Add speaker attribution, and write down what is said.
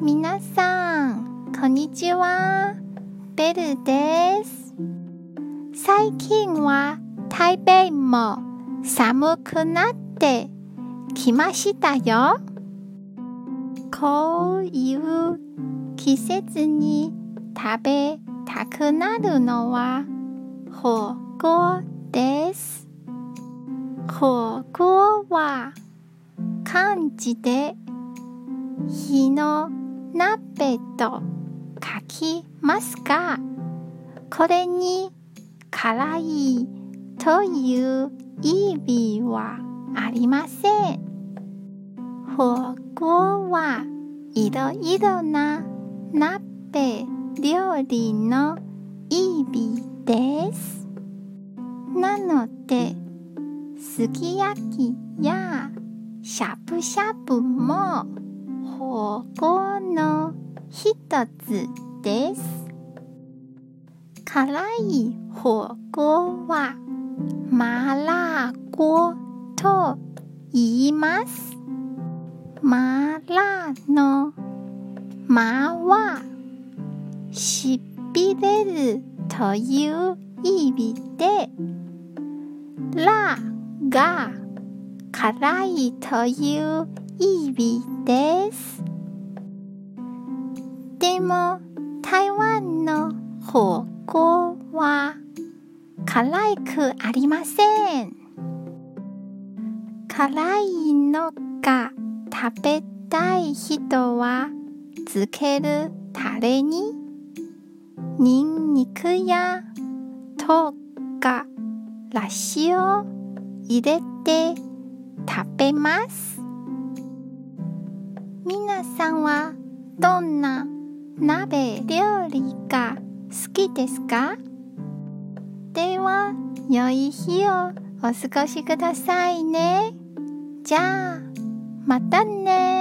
Speaker 1: 皆さん、こんにちは。ベルです。最近は台北も寒くなってきましたよ。こういう季節に食べたくなるのは火锅です。火锅は漢字で火の鍋と書きますが、これに辛いという意味はありません。火锅はいろいろな鍋料理の意味です。なので、すき焼きやしゃぶしゃぶも火锅の一つです。辛い火锅は麻辣锅と言います。麻辣の麻はしびれるという意味で、辣が辛いという意味です。でも台湾の火锅は辛くありません。辛いのが食べたい人はつけるタレにニンニクやとかラシを入れて食べます。さんはどんな鍋料理が好きですか？では、良い日をお過ごしくださいね。じゃあ、またね